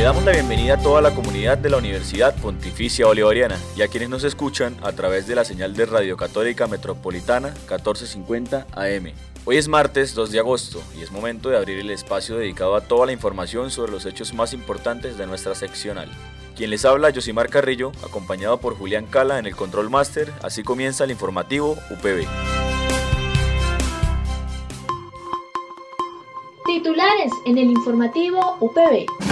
Le damos la bienvenida a toda la comunidad de la Universidad Pontificia Bolivariana y a quienes nos escuchan a través de la señal de Radio Católica Metropolitana 1450 AM. Hoy es martes 2 de agosto y es momento de abrir el espacio dedicado a toda la información sobre los hechos más importantes de nuestra seccional. Quien les habla, Josimar Carrillo, acompañado por Julián Cala en el Control Master. Así comienza el informativo UPB. Titulares en el informativo UPB.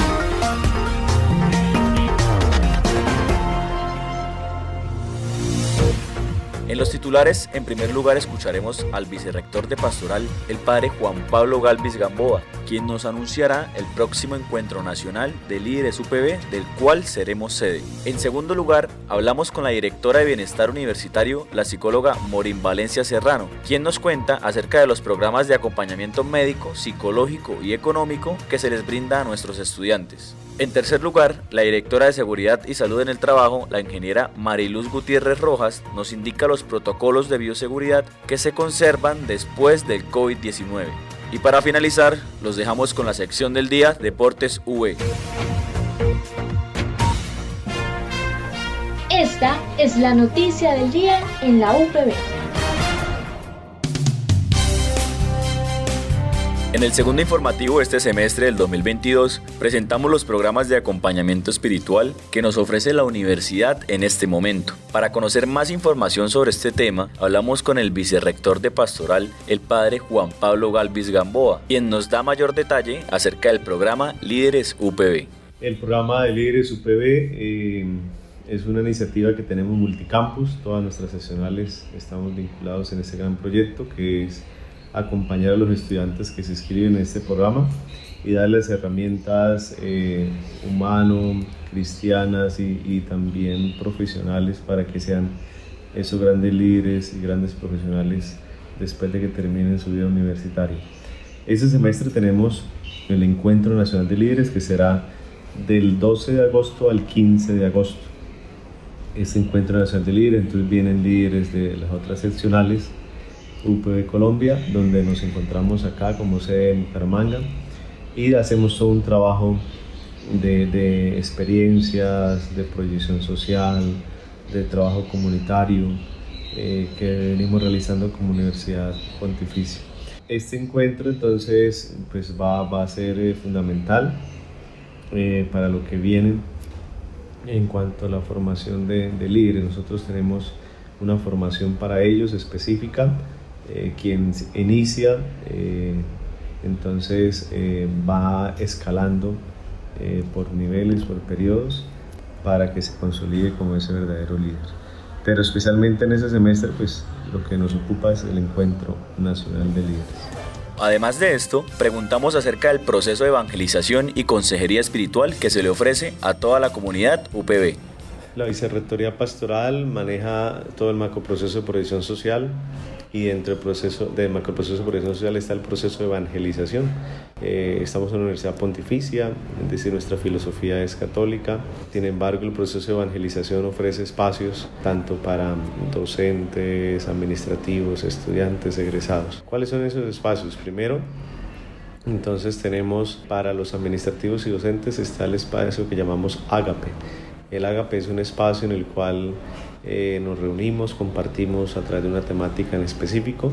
Los titulares, en primer lugar, escucharemos al vicerrector de Pastoral, el padre Juan Pablo Galvis Gamboa, quien nos anunciará el próximo encuentro nacional de líderes UPB, del cual seremos sede. En segundo lugar, hablamos con la directora de Bienestar Universitario, la psicóloga Morin Valencia Serrano, quien nos cuenta acerca de los programas de acompañamiento médico, psicológico y económico que se les brinda a nuestros estudiantes. En tercer lugar, la directora de Seguridad y Salud en el Trabajo, la ingeniera Mariluz Gutiérrez Rojas, nos indica los protocolos de bioseguridad que se conservan después del COVID-19. Y para finalizar, los dejamos con la sección del día Deportes V. Esta es la noticia del día en la UPB. En el segundo informativo de este semestre del 2022 presentamos los programas de acompañamiento espiritual que nos ofrece la universidad en este momento. Para conocer más información sobre este tema, hablamos con el vicerrector de pastoral, el padre Juan Pablo Galvis Gamboa, quien nos da mayor detalle acerca del programa Líderes UPB. El programa de Líderes UPB eh, es una iniciativa que tenemos multicampus, todas nuestras seccionales estamos vinculados en este gran proyecto que es acompañar a los estudiantes que se inscriben en este programa y darles herramientas eh, cristianas y, y, también profesionales para que sean esos grandes líderes y grandes profesionales después de que terminen su vida universitaria. Este semestre tenemos el Encuentro Nacional de Líderes que será del 12 de agosto al 15 de agosto. Este Encuentro Nacional de Líderes, entonces vienen líderes de las otras seccionales UPB Colombia, donde nos encontramos acá como sede en Bucaramanga y hacemos todo un trabajo de, de, experiencias, de proyección social, de trabajo comunitario eh, que venimos realizando como Universidad Pontificia. Este encuentro entonces pues va, va a ser eh, fundamental eh, para lo que viene en cuanto a la formación de, de líderes. Nosotros tenemos una formación para ellos específica eh, quien inicia, eh, entonces eh, va escalando por niveles, por periodos, para que se consolide como ese verdadero líder. Pero especialmente en ese semestre, pues lo que nos ocupa es el Encuentro Nacional de Líderes. Además de esto, preguntamos acerca del proceso de evangelización y consejería espiritual que se le ofrece a toda la comunidad UPB. La Vicerrectoría Pastoral maneja todo el macroproceso de protección social, y dentro del proceso de macroproceso de protección social está el proceso de evangelización. Eh, estamos en una universidad pontificia, es decir, nuestra filosofía es católica. Sin embargo, el proceso de evangelización ofrece espacios tanto para docentes, administrativos, estudiantes, egresados. ¿Cuáles son esos espacios? Primero, entonces tenemos para los administrativos y docentes está el espacio que llamamos Ágape. El Ágape es un espacio en el cual eh, nos reunimos, compartimos a través de una temática en específico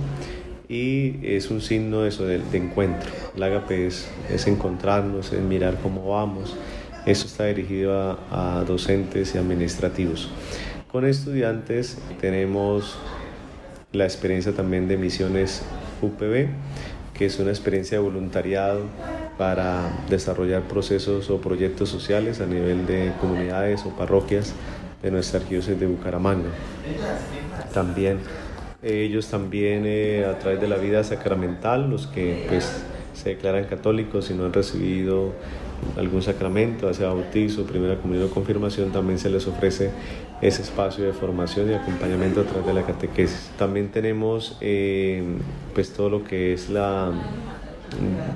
y es un signo de eso de, encuentro. El ágape es, es, encontrarnos, es mirar cómo vamos. Eso está dirigido a, a docentes y administrativos. Con estudiantes tenemos la experiencia también de misiones UPB, que es una experiencia de voluntariado para desarrollar procesos o proyectos sociales a nivel de comunidades o parroquias de nuestra arquidiócesis de Bucaramanga. También ellos también eh, a través de la vida sacramental, los que pues se declaran católicos y no han recibido algún sacramento, hacia bautizo, primera comunión o confirmación, también se les ofrece ese espacio de formación y acompañamiento a través de la catequesis. También tenemos eh, pues todo lo que es la,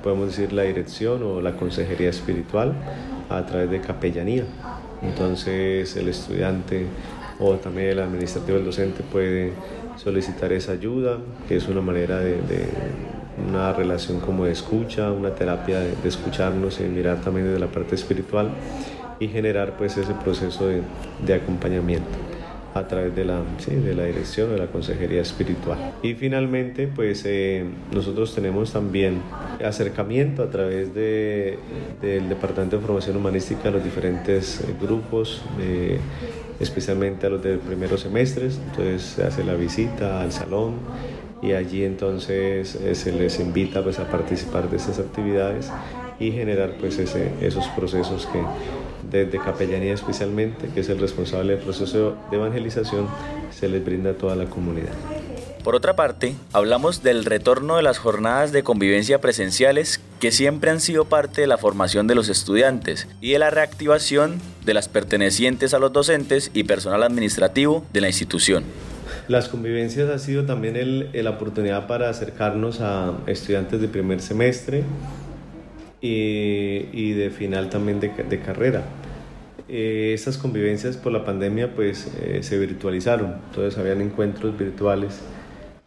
podemos decir, la dirección o la consejería espiritual a través de capellanía. Entonces el estudiante o también el administrativo, el docente puede solicitar esa ayuda, que es una manera de, una relación como de escucha, una terapia de, escucharnos y mirar también desde la parte espiritual y generar pues ese proceso de, de acompañamiento a través de la, sí, de la dirección de la consejería espiritual. Y finalmente, pues eh, nosotros tenemos también acercamiento a través de, del Departamento de Formación Humanística a los diferentes eh, grupos, especialmente a los de primeros semestres. Entonces se hace la visita al salón y allí entonces eh, se les invita pues, a participar de estas actividades y generar pues, ese, esos procesos que desde capellanía especialmente, que es el responsable del proceso de evangelización, se les brinda a toda la comunidad. Por otra parte, hablamos del retorno de las jornadas de convivencia presenciales que siempre han sido parte de la formación de los estudiantes y de la reactivación de las pertenecientes a los docentes y personal administrativo de la institución. Las convivencias ha sido también la oportunidad para acercarnos a estudiantes de primer semestre y, de final también de carrera. Eh, estas convivencias por la pandemia pues eh, se virtualizaron, entonces habían encuentros virtuales,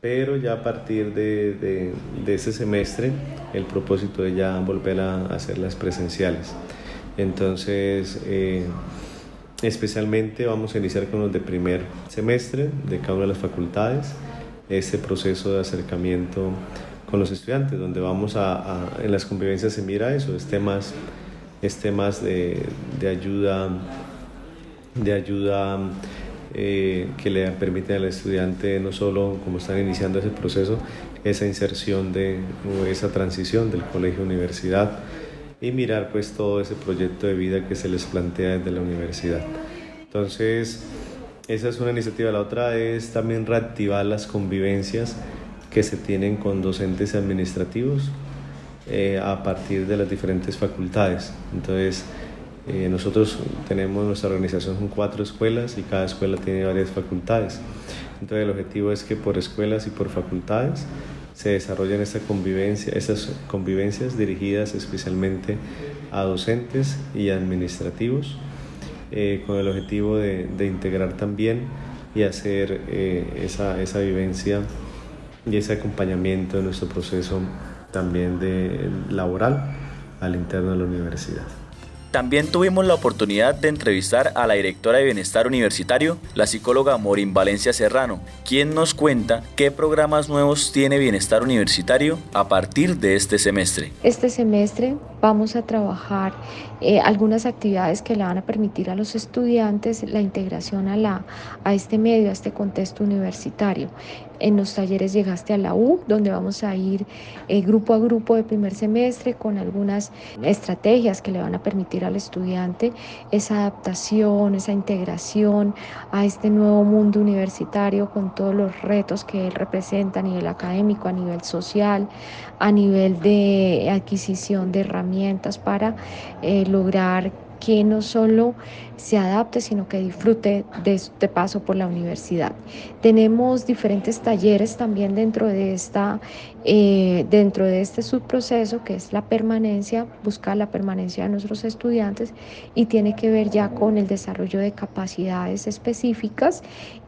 pero ya a partir de, de, de este semestre el propósito es ya volver a hacerlas presenciales. Entonces, eh, especialmente vamos a iniciar con los de primer semestre de cada una de las facultades, este proceso de acercamiento con los estudiantes, donde vamos a, en las convivencias se mira eso, es temas es temas de, de ayuda, de ayuda eh, que le permiten al estudiante no solo como están iniciando ese proceso, esa inserción de o esa transición del colegio universidad y mirar pues todo ese proyecto de vida que se les plantea desde la universidad. Entonces, esa es una iniciativa. La otra es también reactivar las convivencias que se tienen con docentes administrativos eh, a partir de las diferentes facultades. Entonces, eh, nosotros tenemos nuestra organización con cuatro escuelas y cada escuela tiene varias facultades. Entonces, el objetivo es que por escuelas y por facultades se desarrollen esta convivencia, estas convivencias dirigidas especialmente a docentes y administrativos, eh, con el objetivo de, de, integrar también y hacer esa, esa vivencia y ese acompañamiento de nuestro proceso también de laboral al interno de la universidad. También tuvimos la oportunidad de entrevistar a la directora de Bienestar Universitario, la psicóloga Morín Valencia Serrano, quien nos cuenta qué programas nuevos tiene Bienestar Universitario a partir de este semestre. Este semestre vamos a trabajar eh, algunas actividades que le van a permitir a los estudiantes la integración a, la, a este medio, a este contexto universitario. En los talleres llegaste a la U, donde vamos a ir eh, grupo a grupo de primer semestre con algunas estrategias que le van a permitir al estudiante esa adaptación, esa integración a este nuevo mundo universitario con todos los retos que él representa a nivel académico, a nivel social, a nivel de adquisición de herramientas para eh, lograr que no solo se adapte, sino que disfrute de este paso por la universidad. Tenemos diferentes talleres también dentro de, esta, eh, dentro de este subproceso, que es la permanencia, buscar la permanencia de nuestros estudiantes y tiene que ver ya con el desarrollo de capacidades específicas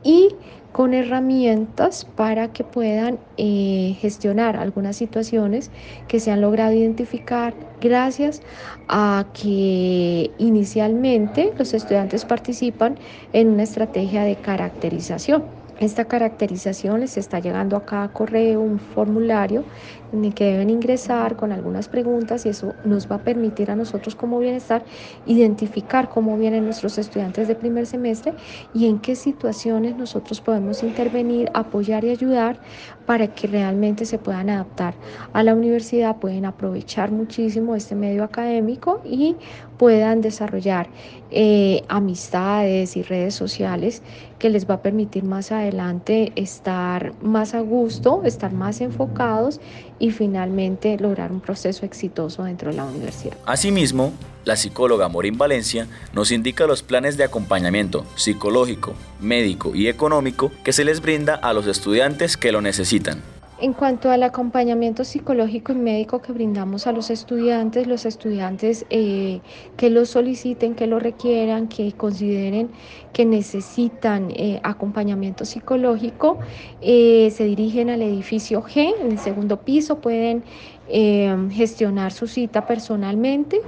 y con herramientas para que puedan eh, gestionar algunas situaciones que se han logrado identificar gracias a que inicialmente los estudiantes participan en una estrategia de caracterización. Esta caracterización les está llegando a cada correo un formulario en el que deben ingresar con algunas preguntas y eso nos va a permitir a nosotros como bienestar identificar cómo vienen nuestros estudiantes de primer semestre y en qué situaciones nosotros podemos intervenir, apoyar y ayudar para que realmente se puedan adaptar a la universidad, pueden aprovechar muchísimo este medio académico y puedan desarrollar eh, amistades y redes sociales que les va a permitir más adelante estar más a gusto, estar más enfocados y finalmente lograr un proceso exitoso dentro de la universidad. Asimismo, la psicóloga Morín Valencia nos indica los planes de acompañamiento psicológico, médico y económico que se les brinda a los estudiantes que lo necesitan. En cuanto al acompañamiento psicológico y médico que brindamos a los estudiantes, los estudiantes eh, que lo soliciten, que lo requieran, que consideren que necesitan eh, acompañamiento psicológico, eh, se dirigen al edificio G, en el segundo piso, pueden gestionar su cita personalmente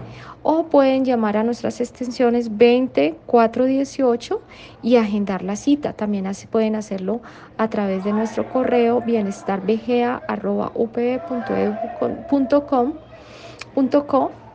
o pueden llamar a nuestras extensiones 20 418 y agendar la cita. También pueden hacerlo a través de nuestro correo bienestarvga.upv.edu.com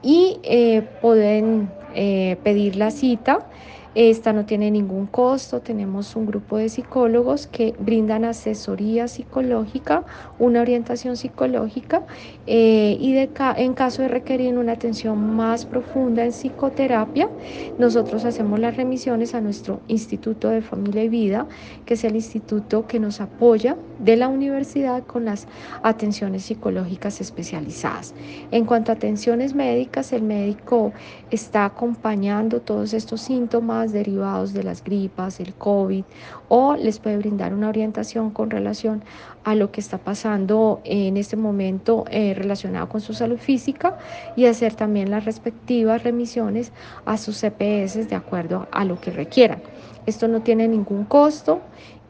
y eh, pueden eh, pedir la cita esta no tiene ningún costo, tenemos un grupo de psicólogos que brindan asesoría psicológica, una orientación psicológica eh, y en caso de requerir una atención más profunda en psicoterapia, nosotros hacemos las remisiones a nuestro Instituto de Familia y Vida, que es el instituto que nos apoya de la universidad con las atenciones psicológicas especializadas. En cuanto a atenciones médicas, el médico está acompañando todos estos síntomas derivados de las gripas, el COVID, o les puede brindar una orientación con relación a lo que está pasando en este momento eh, relacionado con su salud física y hacer también las respectivas remisiones a sus CPS de acuerdo a lo que requieran. Esto no tiene ningún costo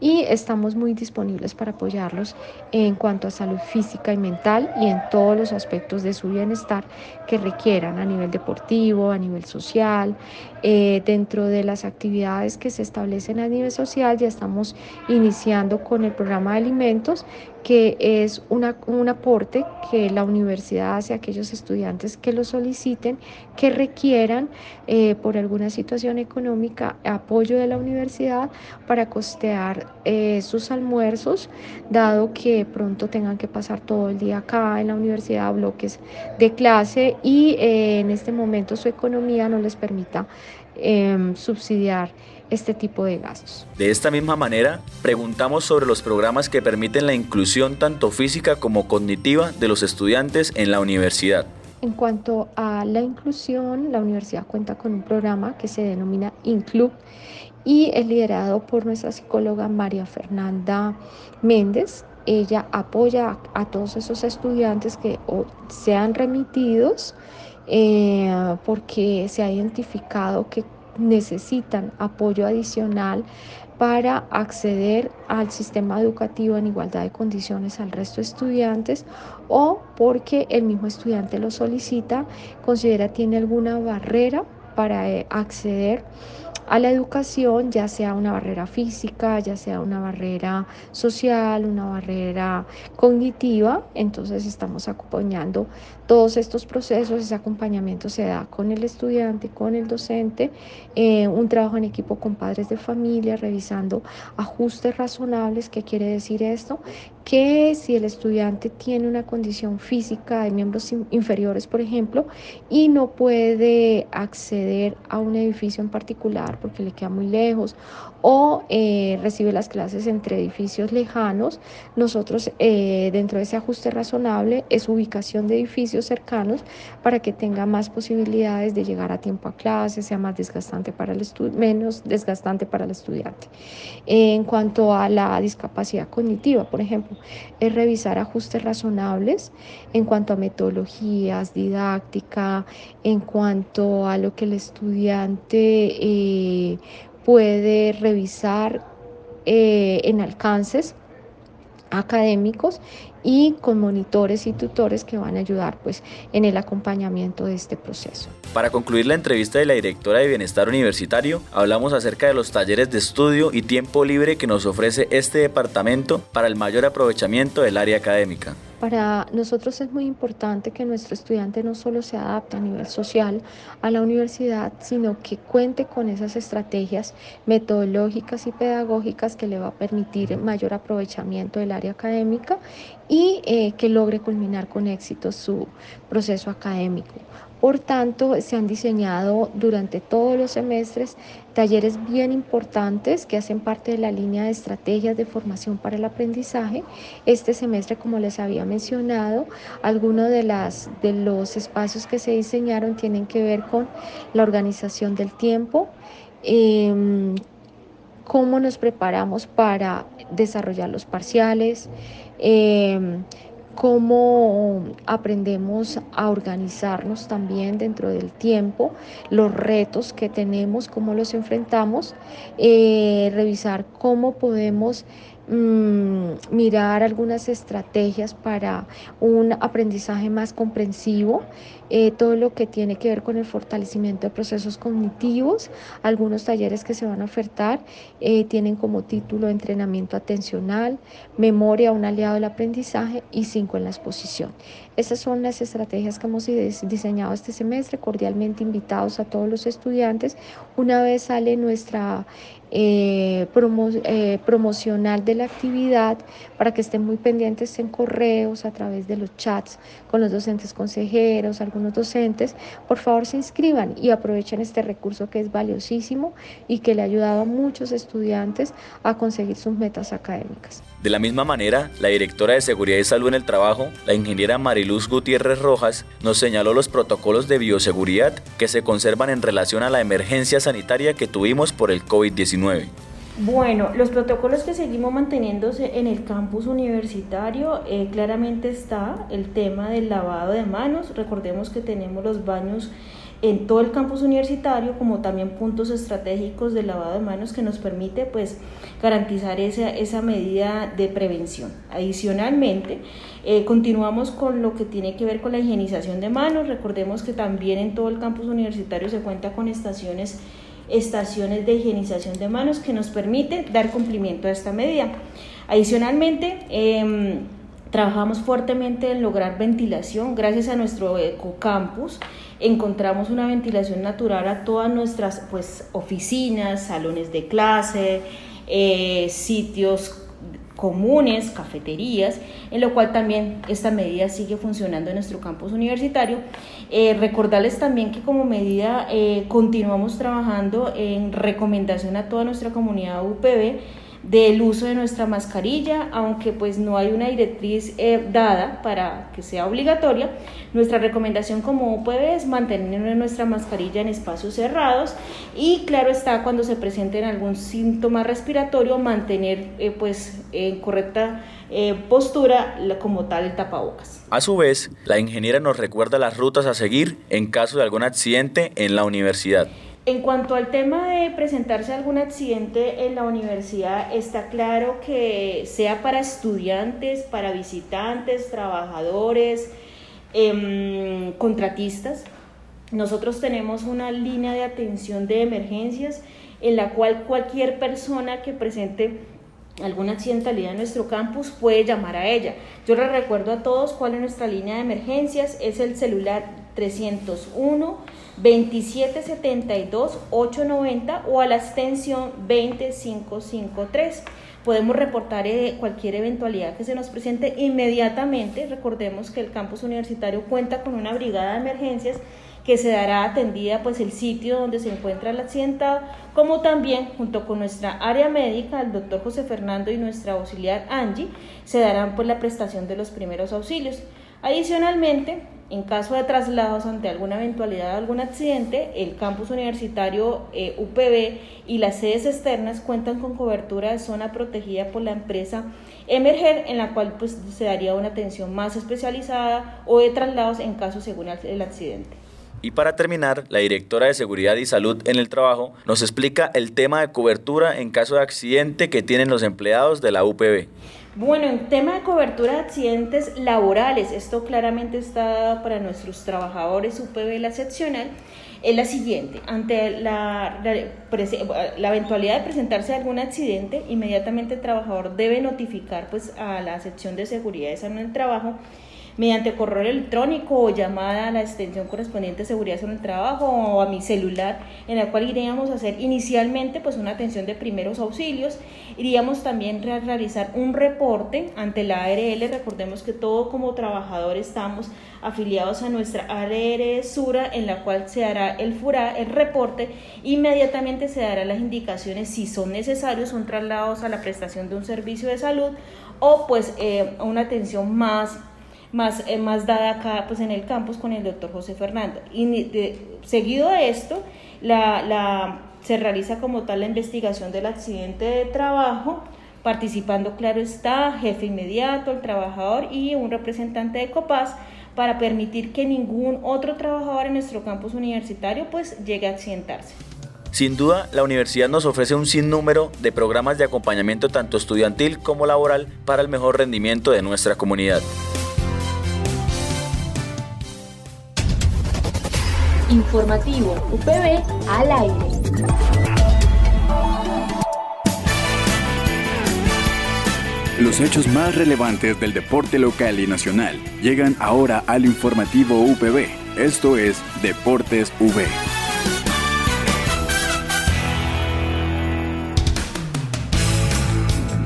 y estamos muy disponibles para apoyarlos en cuanto a salud física y mental y en todos los aspectos de su bienestar que requieran a nivel deportivo, a nivel social. Eh, dentro de las actividades que se establecen a nivel social ya estamos iniciando con el programa de alimentos que es un aporte que la universidad hace a aquellos estudiantes que lo soliciten, que requieran eh, por alguna situación económica apoyo de la universidad para costear eh, sus almuerzos, dado que pronto tengan que pasar todo el día acá en la universidad, bloques de clase y eh, en este momento su economía no les permita em, subsidiar este tipo de gastos. De esta misma manera, preguntamos sobre los programas que permiten la inclusión tanto física como cognitiva de los estudiantes en la universidad. En cuanto a la inclusión, la universidad cuenta con un programa que se denomina INCLUB y es liderado por nuestra psicóloga María Fernanda Méndez. Ella apoya a, todos esos estudiantes que sean remitidos eh, porque se ha identificado que necesitan apoyo adicional para acceder al sistema educativo en igualdad de condiciones al resto de estudiantes o porque el mismo estudiante lo solicita, considera tiene alguna barrera para eh, acceder a la educación, ya sea una barrera física, ya sea una barrera social, una barrera cognitiva. Entonces estamos acompañando todos estos procesos, ese acompañamiento se da con el estudiante, con el docente, eh, un trabajo en equipo con padres de familia, revisando ajustes razonables. ¿Qué quiere decir esto? Que si el estudiante tiene una condición física de miembros inferiores, por ejemplo, y no puede acceder a un edificio en particular porque le queda muy lejos o eh, recibe las clases entre edificios lejanos, nosotros eh, dentro de ese ajuste razonable es ubicación de edificios cercanos para que tenga más posibilidades de llegar a tiempo a clase, sea más desgastante para el menos desgastante para el estudiante. en cuanto a la discapacidad cognitiva, por ejemplo, es revisar ajustes razonables en cuanto a metodologías, didáctica, en cuanto a lo que el estudiante eh, puede revisar eh, en alcances académicos y con monitores y tutores que van a ayudar pues en el acompañamiento de este proceso. Para concluir la entrevista de la directora de Bienestar Universitario, hablamos acerca de los talleres de estudio y tiempo libre que nos ofrece este departamento para el mayor aprovechamiento del área académica. Para nosotros es muy importante que nuestro estudiante no solo se adapte a nivel social a la universidad, sino que cuente con esas estrategias metodológicas y pedagógicas que le va a permitir mayor aprovechamiento del área académica y eh, que logre culminar con éxito su proceso académico. Por tanto, se han diseñado durante todos los semestres talleres bien importantes que hacen parte de la línea de estrategias de formación para el aprendizaje. Este semestre, como les había mencionado, algunos de, los espacios que se diseñaron tienen que ver con la organización del tiempo, em, cómo nos preparamos para desarrollar los parciales, em, cómo aprendemos a organizarnos también dentro del tiempo, los retos que tenemos, cómo los enfrentamos, eh, revisar cómo podemos Mm, mirar algunas estrategias para un aprendizaje más comprensivo, eh, todo lo que tiene que ver con el fortalecimiento de procesos cognitivos. Algunos talleres que se van a ofertar eh, tienen como título entrenamiento atencional, memoria, un aliado del aprendizaje y cinco en la exposición. Esas son las estrategias que hemos diseñado este semestre, cordialmente invitados a todos los estudiantes. Una vez sale nuestra eh, eh, promocional de la actividad para que estén muy pendientes en correos, a través de los chats con los docentes consejeros, algunos docentes. Por favor, se inscriban y aprovechen este recurso que es valiosísimo y que le ha ayudado a muchos estudiantes a conseguir sus metas académicas. De la misma manera, la directora de Seguridad y Salud en el Trabajo, la ingeniera Mariluz Gutiérrez Rojas, nos señaló los protocolos de bioseguridad que se conservan en relación a la emergencia sanitaria que tuvimos por el COVID-19. Bueno, los protocolos que seguimos manteniéndose en el campus universitario, eh, claramente está el tema del lavado de manos. Recordemos que tenemos los baños en todo el campus universitario, como también puntos estratégicos de lavado de manos que nos permite pues garantizar esa, esa medida de prevención. Adicionalmente, eh, continuamos con lo que tiene que ver con la higienización de manos. Recordemos que también en todo el campus universitario se cuenta con estaciones estaciones de higienización de manos que nos permite dar cumplimiento a esta medida. Adicionalmente, eh, trabajamos fuertemente en lograr ventilación gracias a nuestro ecocampus encontramos una ventilación natural a todas nuestras pues, oficinas, salones de clase, eh, sitios comunes, cafeterías, en lo cual también esta medida sigue funcionando en nuestro campus universitario. Eh, recordarles también que como medida eh, continuamos trabajando en recomendación a toda nuestra comunidad UPB del uso de nuestra mascarilla, aunque pues no hay una directriz eh, dada para que sea obligatoria, nuestra recomendación como UPB es mantener nuestra mascarilla en espacios cerrados y claro está cuando se presenten algún síntoma respiratorio mantener eh, pues en correcta eh, postura como tal el tapabocas. A su vez, la ingeniera nos recuerda las rutas a seguir en caso de algún accidente en la universidad. En cuanto al tema de presentarse algún accidente en la universidad, está claro que sea para estudiantes, para visitantes, trabajadores, em, contratistas. Nosotros tenemos una línea de atención de emergencias en la cual cualquier persona que presente alguna accidentalidad en nuestro campus puede llamar a ella. Yo les recuerdo a todos cuál es nuestra línea de emergencias, es el celular 301 2772 890 o a la extensión 20553. Podemos reportar eh, cualquier eventualidad que se nos presente inmediatamente. Recordemos que el campus universitario cuenta con una brigada de emergencias que se dará atendida pues el sitio donde se encuentra el accidentado, como también junto con nuestra área médica, el doctor José Fernando y nuestra auxiliar Angie, se darán pues la prestación de los primeros auxilios. Adicionalmente, en caso de traslados ante alguna eventualidad de algún accidente, el campus universitario eh, UPB y las sedes externas cuentan con cobertura de zona protegida por la empresa Emerger, en la cual pues, se daría una atención más especializada o de traslados en caso según el accidente. Y para terminar, la directora de Seguridad y Salud en el Trabajo nos explica el tema de cobertura en caso de accidente que tienen los empleados de la UPB. Bueno, en tema de cobertura de accidentes laborales, esto claramente está para nuestros trabajadores UPB la seccional, es la siguiente. Ante la, la, eventualidad de presentarse algún accidente, inmediatamente el trabajador debe notificar pues, a la sección de seguridad y salud en el trabajo mediante correo electrónico o llamada a la extensión correspondiente de seguridad sobre el trabajo o a mi celular, en la cual iríamos a hacer inicialmente pues una atención de primeros auxilios, iríamos también a realizar un reporte ante la ARL, recordemos que todos como trabajadores estamos afiliados a nuestra ARL Sura, en la cual se hará el FURA, el reporte, inmediatamente se darán las indicaciones si son necesarios, son trasladados a la prestación de un servicio de salud o pues eh, una atención más más, eh, más dada acá pues en el campus con el doctor José Fernando. Y seguido de esto, la, la, se realiza como tal la investigación del accidente de trabajo, participando, claro está, jefe inmediato, el trabajador y un representante de COPAS para permitir que ningún otro trabajador en nuestro campus universitario pues llegue a accidentarse. Sin duda, la universidad nos ofrece un sinnúmero de programas de acompañamiento tanto estudiantil como laboral para el mejor rendimiento de nuestra comunidad. Informativo UPB al aire. Los hechos más relevantes del deporte local y nacional llegan ahora al informativo UPB. Esto es Deportes V.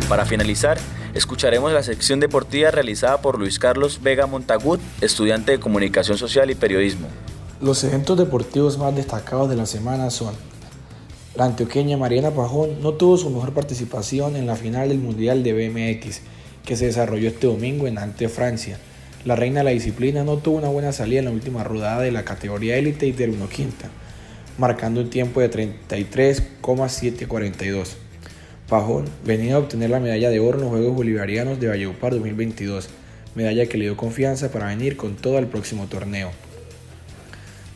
Para finalizar, escucharemos la sección deportiva realizada por Luis Carlos Vega Montagut, estudiante de Comunicación Social y Periodismo. Los eventos deportivos más destacados de la semana son la antioqueña Mariana Pajón no tuvo su mejor participación en la final del Mundial de BMX que se desarrolló este domingo en Ante, Francia. La reina de la disciplina no tuvo una buena salida en la última rodada de la categoría élite y terminó quinta, marcando un tiempo de 33,742. Pajón venía a obtener la medalla de oro en los Juegos Bolivarianos de Valledupar 2022, medalla que le dio confianza para venir con todo al próximo torneo.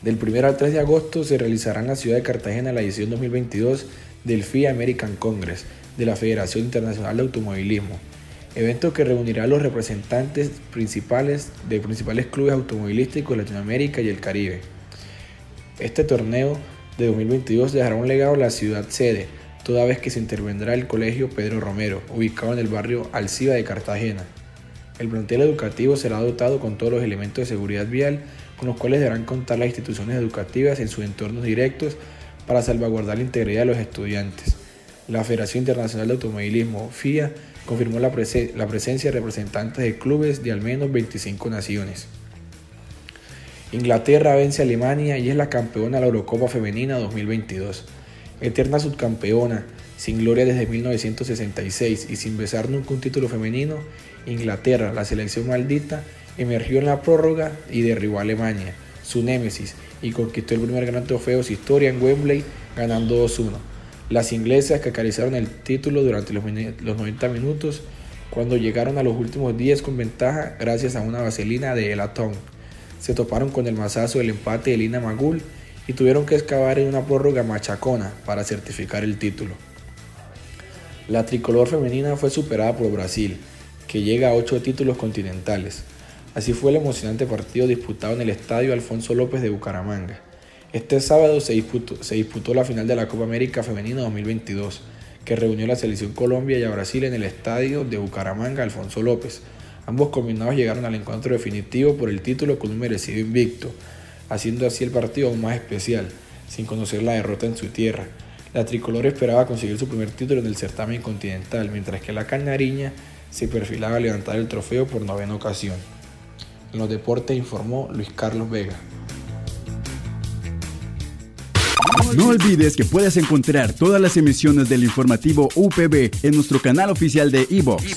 Del 1 al 3 de agosto se realizará en la ciudad de Cartagena la edición 2022 del FIA American Congress de la Federación Internacional de Automovilismo, evento que reunirá a los representantes principales de principales clubes automovilísticos de Latinoamérica y el Caribe. Este torneo de 2022 dejará un legado a la ciudad sede, toda vez que se intervendrá el Colegio Pedro Romero, ubicado en el barrio Alciba de Cartagena. El plantel educativo será dotado con todos los elementos de seguridad vial con los cuales deberán contar las instituciones educativas en sus entornos directos para salvaguardar la integridad de los estudiantes. La Federación Internacional de Automovilismo, FIA, confirmó la, presencia de representantes de clubes de al menos 25 naciones. Inglaterra vence a Alemania y es la campeona de la Eurocopa Femenina 2022. Eterna subcampeona, sin gloria desde 1966 y sin besar nunca un título femenino, Inglaterra, la selección maldita, emergió en la prórroga y derribó a Alemania, su némesis, y conquistó el primer gran trofeo de su historia en Wembley, ganando 2-1. Las inglesas que el título durante los, 90 minutos, cuando llegaron a los últimos 10 con ventaja gracias a una vaselina de Elatón. Se toparon con el mazazo del empate de Lina Magul y tuvieron que excavar en una prórroga machacona para certificar el título. La tricolor femenina fue superada por Brasil, que llega a 8 títulos continentales. Así fue el emocionante partido disputado en el Estadio Alfonso López de Bucaramanga. Este sábado se disputó, la final de la Copa América Femenina 2022, que reunió a la selección Colombia y a Brasil en el Estadio de Bucaramanga Alfonso López. Ambos combinados llegaron al encuentro definitivo por el título con un merecido invicto, haciendo así el partido aún más especial, sin conocer la derrota en su tierra. La tricolor esperaba conseguir su primer título en el certamen continental, mientras que la canariña se perfilaba a levantar el trofeo por novena ocasión. Los deportes informó Luis Carlos Vega. No olvides que puedes encontrar todas las emisiones del informativo UPB en nuestro canal oficial de iVox,